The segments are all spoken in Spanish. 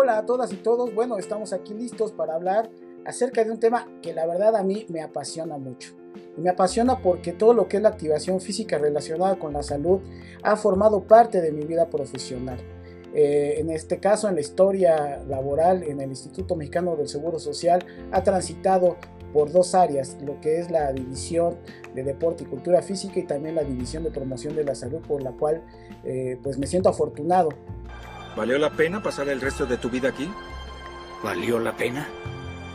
Hola a todas y todos, bueno, estamos aquí listos para hablar acerca de un tema que la verdad a mí me apasiona mucho. Y me apasiona porque todo lo que es la activación física relacionada con la salud ha formado parte de mi vida profesional. Eh, en este caso, en la historia laboral en el Instituto Mexicano del Seguro Social, ha transitado por dos áreas, lo que es la división de deporte y cultura física y también la división de promoción de la salud, por la cual eh, pues me siento afortunado. ¿Valió la pena pasar el resto de tu vida aquí? ¿Valió la pena?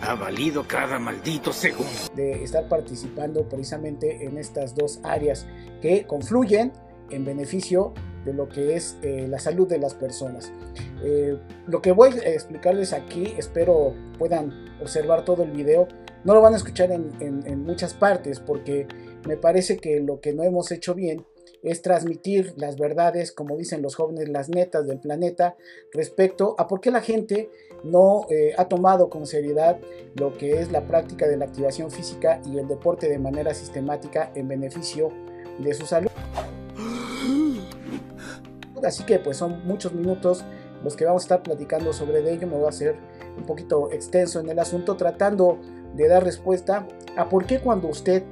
Ha valido cada maldito segundo. De estar participando precisamente en estas dos áreas que confluyen en beneficio de lo que es eh, la salud de las personas. Eh, lo que voy a explicarles aquí, espero puedan observar todo el video, no lo van a escuchar en, muchas partes porque me parece que lo que no hemos hecho bien es transmitir las verdades, como dicen los jóvenes, las netas del planeta respecto a por qué la gente no eh, ha tomado con seriedad lo que es la práctica de la activación física y el deporte de manera sistemática en beneficio de su salud. Así que pues son muchos minutos los que vamos a estar platicando sobre ello. Me voy a hacer un poquito extenso en el asunto tratando de dar respuesta a por qué cuando usted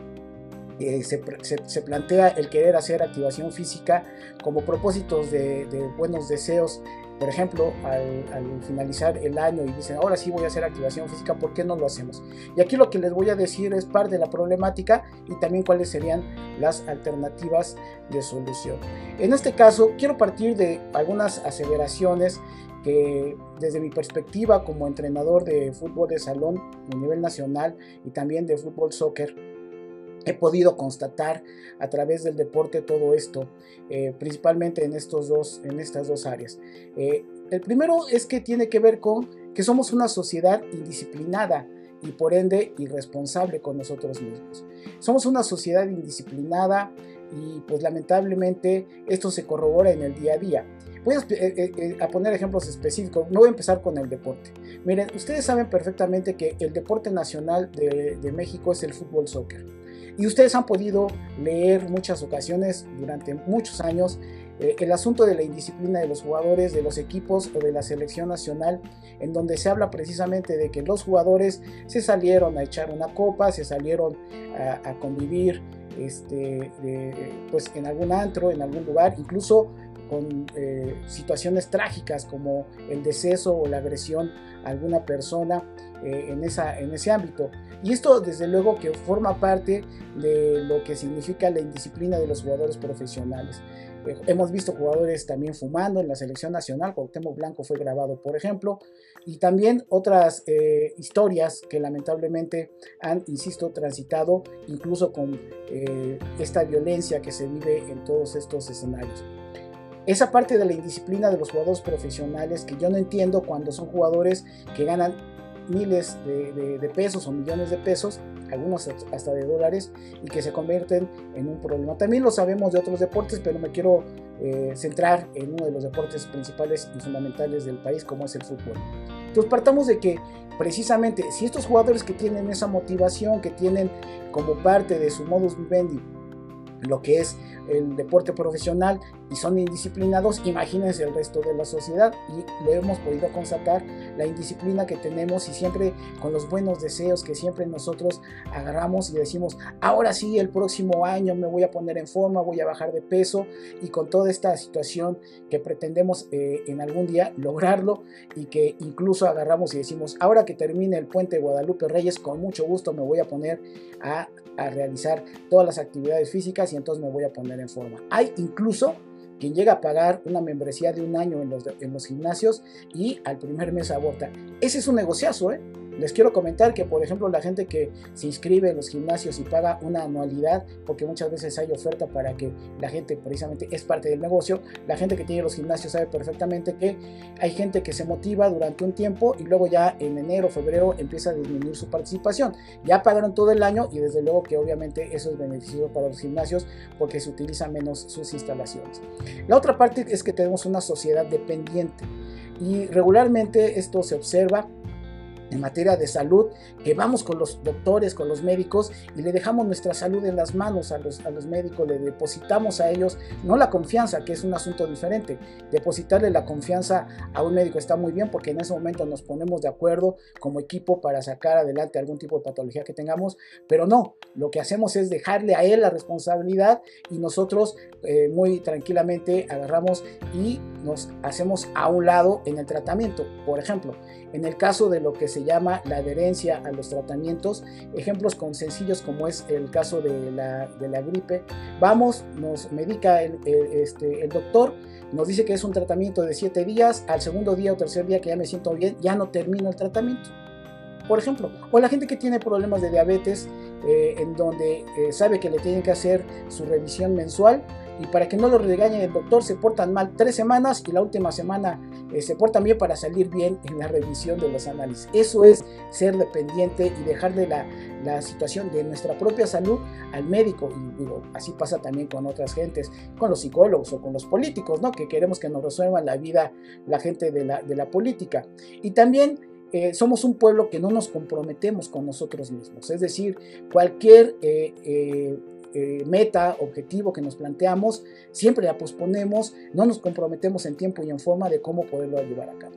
eh, se, plantea el querer hacer activación física como propósitos de, buenos deseos, por ejemplo, al, finalizar el año y dicen, ahora sí voy a hacer activación física, ¿por qué no lo hacemos? Y aquí lo que les voy a decir es parte de la problemática y también cuáles serían las alternativas de solución. En este caso, quiero partir de algunas aseveraciones que desde mi perspectiva como entrenador de fútbol de salón a nivel nacional y también de fútbol soccer, he podido constatar a través del deporte todo esto, eh, principalmente en, estos dos, en estas dos áreas. Eh, el primero es que tiene que ver con que somos una sociedad indisciplinada y por ende irresponsable con nosotros mismos. Somos una sociedad indisciplinada y pues lamentablemente esto se corrobora en el día a día. Voy a, eh, poner ejemplos específicos. No voy a empezar con el deporte. Miren, ustedes saben perfectamente que el deporte nacional de, de México es el fútbol soccer. Y ustedes han podido leer muchas ocasiones durante muchos años eh, el asunto de la indisciplina de los jugadores, de los equipos o de la selección nacional, en donde se habla precisamente de que los jugadores se salieron a echar una copa, se salieron a, convivir este, pues en algún antro, en algún lugar, incluso con eh, situaciones trágicas como el deceso o la agresión a alguna persona eh, en, esa, en ese ámbito. Y esto desde luego que forma parte de lo que significa la indisciplina de los jugadores profesionales. Eh, hemos visto jugadores también fumando en la selección nacional, Cuauhtémoc Blanco fue grabado por ejemplo, y también otras historias que lamentablemente han, insisto, transitado incluso con esta violencia que se vive en todos estos escenarios esa parte de la indisciplina de los jugadores profesionales que yo no entiendo cuando son jugadores que ganan miles de, pesos o millones de pesos, algunos hasta de dólares, y que se convierten en un problema. También lo sabemos de otros deportes, pero me quiero eh, centrar en uno de los deportes principales y fundamentales del país, como es el fútbol. Entonces partamos de que precisamente si estos jugadores que tienen esa motivación, que tienen como parte de su modus vivendi lo que es el deporte profesional y son indisciplinados, imagínense el resto de la sociedad y lo hemos podido constatar, la indisciplina que tenemos y siempre con los buenos deseos que siempre nosotros agarramos y decimos, ahora sí, el próximo año me voy a poner en forma, voy a bajar de peso y con toda esta situación que pretendemos eh, en algún día lograrlo y que incluso agarramos y decimos, ahora que termine el puente de Guadalupe Reyes, con mucho gusto me voy a poner a, a realizar todas las actividades físicas y entonces me voy a poner en forma. Hay incluso quien llega a pagar una membresía de un año en los, en los gimnasios y al primer mes aborta. Ese es un negociazo, ¿eh? Les quiero comentar que, por ejemplo, la gente que se inscribe en los gimnasios y paga una anualidad, porque muchas veces hay oferta para que la gente precisamente es parte del negocio, la gente que tiene los gimnasios sabe perfectamente que hay gente que se motiva durante un tiempo y luego ya en enero, febrero empieza a disminuir su participación. Ya pagaron todo el año y desde luego que obviamente eso es beneficioso para los gimnasios porque se utilizan menos sus instalaciones. La otra parte es que tenemos una sociedad dependiente y regularmente esto se observa en materia de salud, que vamos con los doctores, con los médicos y le dejamos nuestra salud en las manos a los, a los médicos, le depositamos a ellos, no la confianza, que es un asunto diferente, depositarle la confianza a un médico está muy bien porque en ese momento nos ponemos de acuerdo como equipo para sacar adelante algún tipo de patología que tengamos, pero no, lo que hacemos es dejarle a él la responsabilidad y nosotros eh, muy tranquilamente agarramos y nos hacemos a un lado en el tratamiento. Por ejemplo, en el caso de lo que se llama la adherencia a los tratamientos, ejemplos con sencillos como es el caso de la, de la gripe, vamos, nos medica el, este, el doctor, nos dice que es un tratamiento de 7 días, al segundo día o tercer día que ya me siento bien, ya no termino el tratamiento. Por ejemplo, o la gente que tiene problemas de diabetes, eh, en donde eh, sabe que le tienen que hacer su revisión mensual, y para que no lo regañe el doctor se portan mal tres semanas y la última semana se portan bien para salir bien en la revisión de los análisis. Eso es ser dependiente y dejarle la, la situación de nuestra propia salud al médico. Y digo, así pasa también con otras gentes, con los psicólogos o con los políticos, ¿no? Que queremos que nos resuelvan la vida la gente de la, de la política. Y también eh, somos un pueblo que no nos comprometemos con nosotros mismos. Es decir, cualquier eh, eh, meta, objetivo que nos planteamos, siempre la posponemos, no nos comprometemos en tiempo y en forma de cómo poderlo llevar a cabo.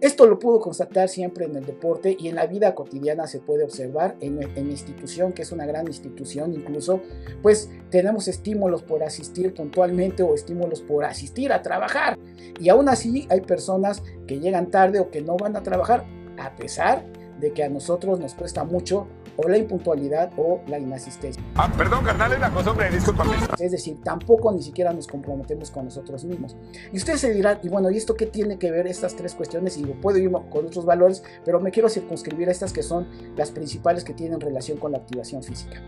Esto lo puedo constatar siempre en el deporte y en la vida cotidiana se puede observar en, en, institución, que es una gran institución incluso, pues tenemos estímulos por asistir puntualmente o estímulos por asistir a trabajar. Y aún así hay personas que llegan tarde o que no van a trabajar, a pesar de que a nosotros nos cuesta mucho o la impuntualidad o la inasistencia. Ah, perdón, carnal, es la costumbre, discúlpame. Es decir, tampoco ni siquiera nos comprometemos con nosotros mismos. Y ustedes se dirán, y bueno, ¿y esto qué tiene que ver estas tres cuestiones? Y lo puedo ir con otros valores, pero me quiero circunscribir a estas que son las principales que tienen relación con la activación física.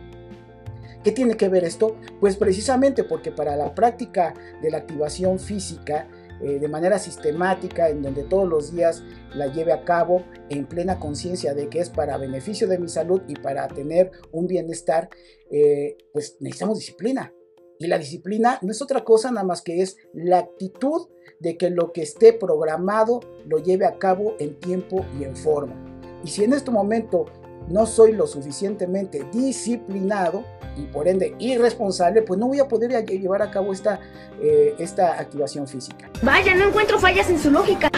¿Qué tiene que ver esto? Pues precisamente porque para la práctica de la activación física eh, de manera sistemática, en donde todos los días la lleve a cabo en plena conciencia de que es para beneficio de mi salud y para tener un bienestar, eh, pues necesitamos disciplina. Y la disciplina no es otra cosa nada más que es la actitud de que lo que esté programado lo lleve a cabo en tiempo y en forma. Y si en este momento no soy lo suficientemente disciplinado y por ende irresponsable, pues no voy a poder llevar a cabo esta, eh, esta activación física. Vaya, no encuentro fallas en su lógica.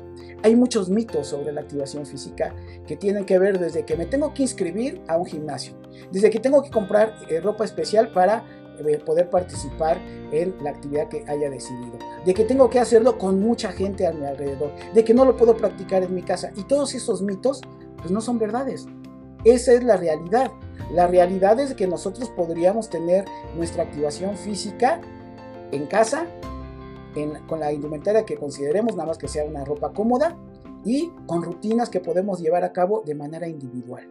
Hay muchos mitos sobre la activación física que tienen que ver desde que me tengo que inscribir a un gimnasio, desde que tengo que comprar eh, ropa especial para eh, poder participar en la actividad que haya decidido, de que tengo que hacerlo con mucha gente a mi alrededor, de que no lo puedo practicar en mi casa y todos esos mitos pues no son verdades. Esa es la realidad. La realidad es que nosotros podríamos tener nuestra activación física en casa, con la indumentaria que consideremos, nada más que sea una ropa cómoda y con rutinas que podemos llevar a cabo de manera individual.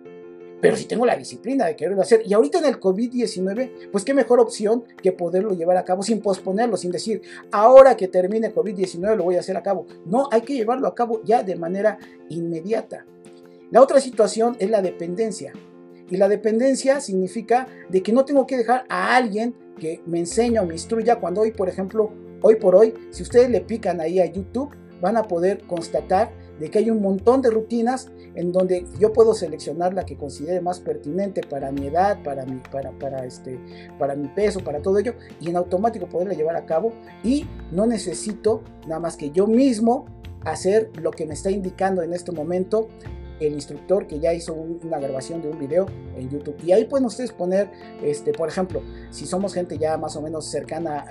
Pero si tengo la disciplina de quererlo hacer, y ahorita en el COVID-19, pues qué mejor opción que poderlo llevar a cabo sin posponerlo, sin decir, ahora que termine COVID-19 lo voy a hacer a cabo. No, hay que llevarlo a cabo ya de manera inmediata. La otra situación es la dependencia. Y la dependencia significa de que no tengo que dejar a alguien que me enseñe o me instruya cuando hoy, por ejemplo, hoy por hoy, si ustedes le pican ahí a YouTube, van a poder constatar de que hay un montón de rutinas en donde yo puedo seleccionar la que considere más pertinente para mi edad, para mi, para, este, para mi peso, para todo ello, y en automático poderla llevar a cabo y no necesito nada más que yo mismo hacer lo que me está indicando en este momento el instructor que ya hizo una grabación de un video en YouTube. Y ahí pueden ustedes poner, este, por ejemplo, si somos gente ya más o menos cercana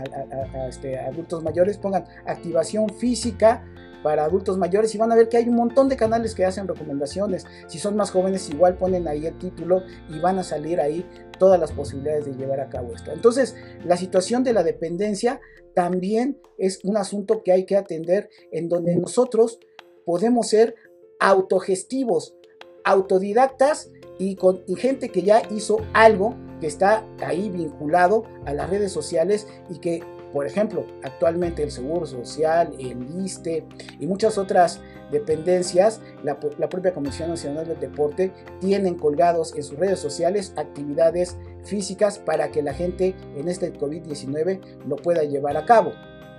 a, este, adultos mayores, pongan activación física para adultos mayores y van a ver que hay un montón de canales que hacen recomendaciones. Si son más jóvenes, igual ponen ahí el título y van a salir ahí todas las posibilidades de llevar a cabo esto. Entonces, la situación de la dependencia también es un asunto que hay que atender en donde nosotros podemos ser autogestivos, autodidactas y con gente que ya hizo algo que está ahí vinculado a las redes sociales y que, por ejemplo, actualmente el Seguro Social, el ISTE y muchas otras dependencias, la, la propia Comisión Nacional del Deporte, tienen colgados en sus redes sociales actividades físicas para que la gente en este COVID-19 lo pueda llevar a cabo.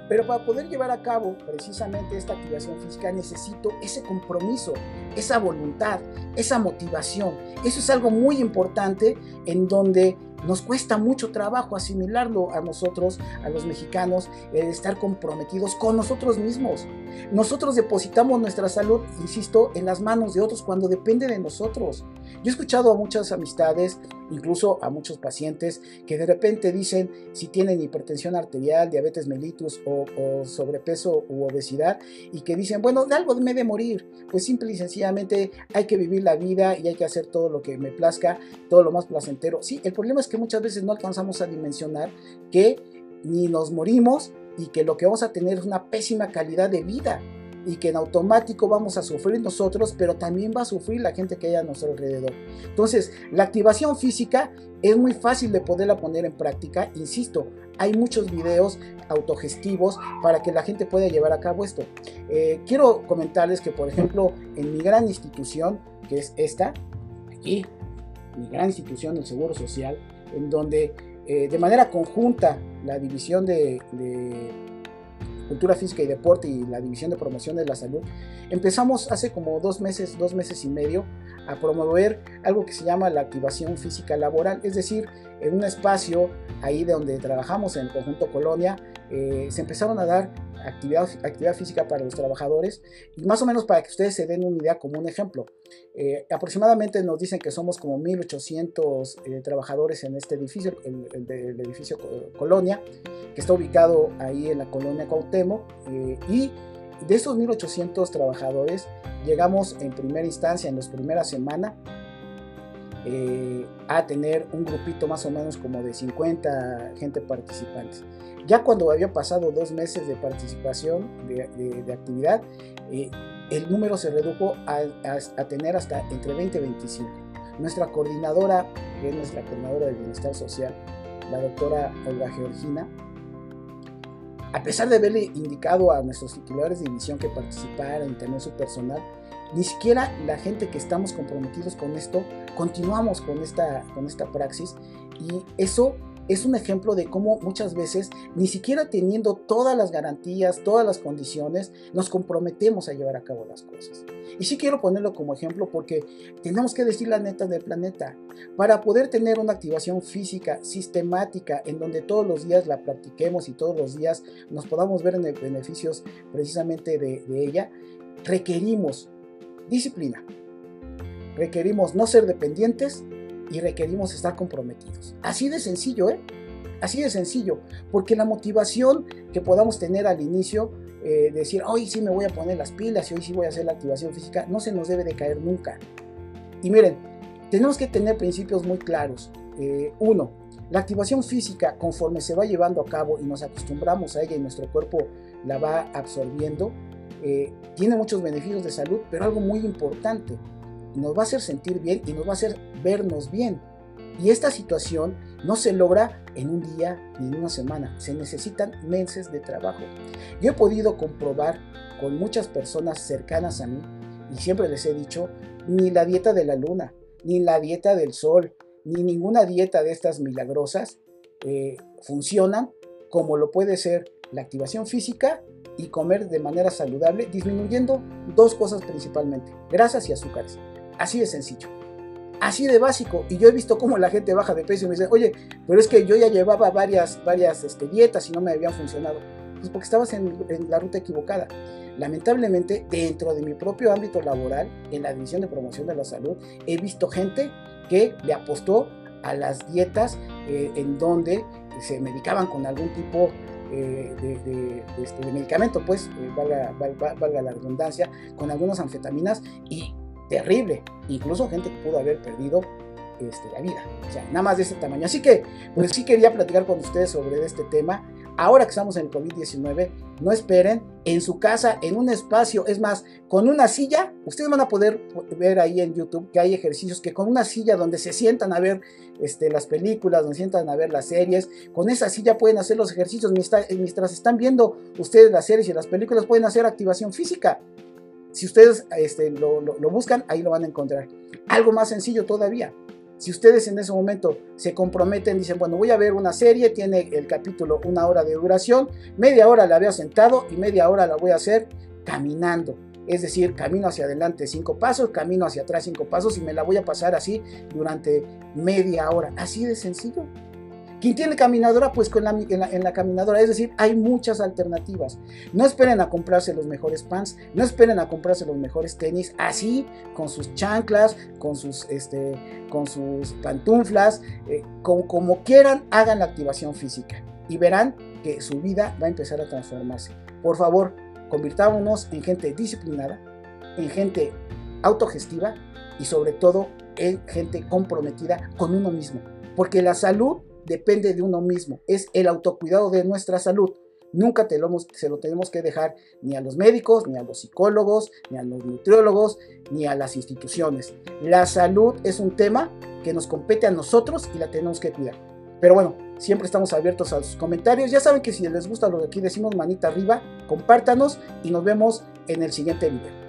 Pero para poder llevar a cabo precisamente esta activación física necesito ese compromiso, esa voluntad, esa motivación. Eso es algo muy importante en donde nos cuesta mucho trabajo asimilarlo a nosotros, a los mexicanos, el estar comprometidos con nosotros mismos. Nosotros depositamos nuestra salud, insisto, en las manos de otros cuando depende de nosotros. Yo he escuchado a muchas amistades, incluso a muchos pacientes, que de repente dicen si tienen hipertensión arterial, diabetes mellitus o, sobrepeso u obesidad y que dicen, bueno, de algo me de morir. Pues simple y sencillamente hay que vivir la vida y hay que hacer todo lo que me plazca, todo lo más placentero. Sí, el problema es que muchas veces no alcanzamos a dimensionar que ni nos morimos y que lo que vamos a tener es una pésima calidad de vida y que en automático vamos a sufrir nosotros, pero también va a sufrir la gente que hay a nuestro alrededor. Entonces, la activación física es muy fácil de poderla poner en práctica. Insisto, hay muchos videos autogestivos para que la gente pueda llevar a cabo esto. Eh, quiero comentarles que, por ejemplo, en mi gran institución, que es esta, aquí, mi gran institución del Seguro Social, en donde eh, de manera conjunta la división de, cultura física y deporte y la división de promoción de la salud, empezamos hace como dos meses, dos meses y medio a promover algo que se llama la activación física laboral, es decir, en un espacio ahí de donde trabajamos en el conjunto Colonia, eh, se empezaron a dar actividad, actividad física para los trabajadores y más o menos para que ustedes se den una idea como un ejemplo. Eh, aproximadamente nos dicen que somos como 1800 eh, trabajadores en este edificio, el, el, edificio Colonia, que está ubicado ahí en la colonia Cuauhtémoc eh, y de esos 1800 trabajadores llegamos en primera instancia, en las primeras semanas, a tener un grupito más o menos como de 50 gente participantes. Ya cuando había pasado dos meses de participación, de, actividad, eh, el número se redujo a, tener hasta entre 20 y 25. Nuestra coordinadora, que es nuestra coordinadora de bienestar social, la doctora Olga Georgina, a pesar de haberle indicado a nuestros titulares de división que participaran y tener su personal, ni siquiera la gente que estamos comprometidos con esto continuamos con esta, con esta praxis y eso es un ejemplo de cómo muchas veces, ni siquiera teniendo todas las garantías, todas las condiciones, nos comprometemos a llevar a cabo las cosas. Y sí quiero ponerlo como ejemplo porque tenemos que decir la neta del planeta. Para poder tener una activación física sistemática en donde todos los días la practiquemos y todos los días nos podamos ver en beneficios precisamente de ella, requerimos disciplina. Requerimos no ser dependientes y requerimos estar comprometidos. Así de sencillo, ¿eh? Así de sencillo, porque la motivación que podamos tener al inicio, eh, decir, hoy sí me voy a poner las pilas y hoy sí voy a hacer la activación física, no se nos debe de caer nunca. Y miren, tenemos que tener principios muy claros. Eh, uno, la activación física, conforme se va llevando a cabo y nos acostumbramos a ella y nuestro cuerpo la va absorbiendo, eh, tiene muchos beneficios de salud, pero algo muy importante, nos va a hacer sentir bien y nos va a hacer vernos bien. Y esta situación no se logra en un día ni en una semana, se necesitan meses de trabajo. Yo he podido comprobar con muchas personas cercanas a mí, y siempre les he dicho, ni la dieta de la luna, ni la dieta del sol, ni ninguna dieta de estas milagrosas eh, funcionan como lo puede ser la activación física y comer de manera saludable, disminuyendo dos cosas principalmente, grasas y azúcares. Así de sencillo. Así de básico. Y yo he visto cómo la gente baja de peso y me dice, oye, pero es que yo ya llevaba varias, varias este, dietas y no me habían funcionado. Pues porque estabas en, la ruta equivocada. Lamentablemente, dentro de mi propio ámbito laboral, en la División de Promoción de la Salud, he visto gente que le apostó a las dietas eh, en donde se medicaban con algún tipo eh, de, este, medicamento, pues, eh, valga, la redundancia, con algunas anfetaminas y terrible. Incluso gente que pudo haber perdido este, la vida. O sea, nada más de ese tamaño. Así que, pues sí quería platicar con ustedes sobre este tema. Ahora que estamos en el COVID-19, no esperen en su casa, en un espacio, es más, con una silla, ustedes van a poder ver ahí en YouTube que hay ejercicios que con una silla donde se sientan a ver este, las películas, donde se sientan a ver las series, con esa silla pueden hacer los ejercicios mientras, están viendo ustedes las series y las películas, pueden hacer activación física. Si ustedes este, lo, buscan, ahí lo van a encontrar. Algo más sencillo todavía. Si ustedes en ese momento se comprometen, dicen, bueno, voy a ver una serie, tiene el capítulo una hora de duración, media hora la veo sentado y media hora la voy a hacer caminando. Es decir, camino hacia adelante cinco pasos, camino hacia atrás cinco pasos y me la voy a pasar así durante media hora. Así de sencillo. ¿Quién tiene caminadora? Pues con la, en, la, caminadora. Es decir, hay muchas alternativas. No esperen a comprarse los mejores pants, no esperen a comprarse los mejores tenis, así con sus chanclas, con sus, este, con sus pantuflas, eh, como quieran, hagan la activación física y verán que su vida va a empezar a transformarse. Por favor, convirtámonos en gente disciplinada, en gente autogestiva y sobre todo en gente comprometida con uno mismo. Porque la salud depende de uno mismo, es el autocuidado de nuestra salud. Nunca se lo tenemos que dejar ni a los médicos, ni a los psicólogos, ni a los nutriólogos, ni a las instituciones. La salud es un tema que nos compete a nosotros y la tenemos que cuidar. Pero bueno, siempre estamos abiertos a sus comentarios. Ya saben que si les gusta lo que aquí decimos, manita arriba, compártanos y nos vemos en el siguiente video.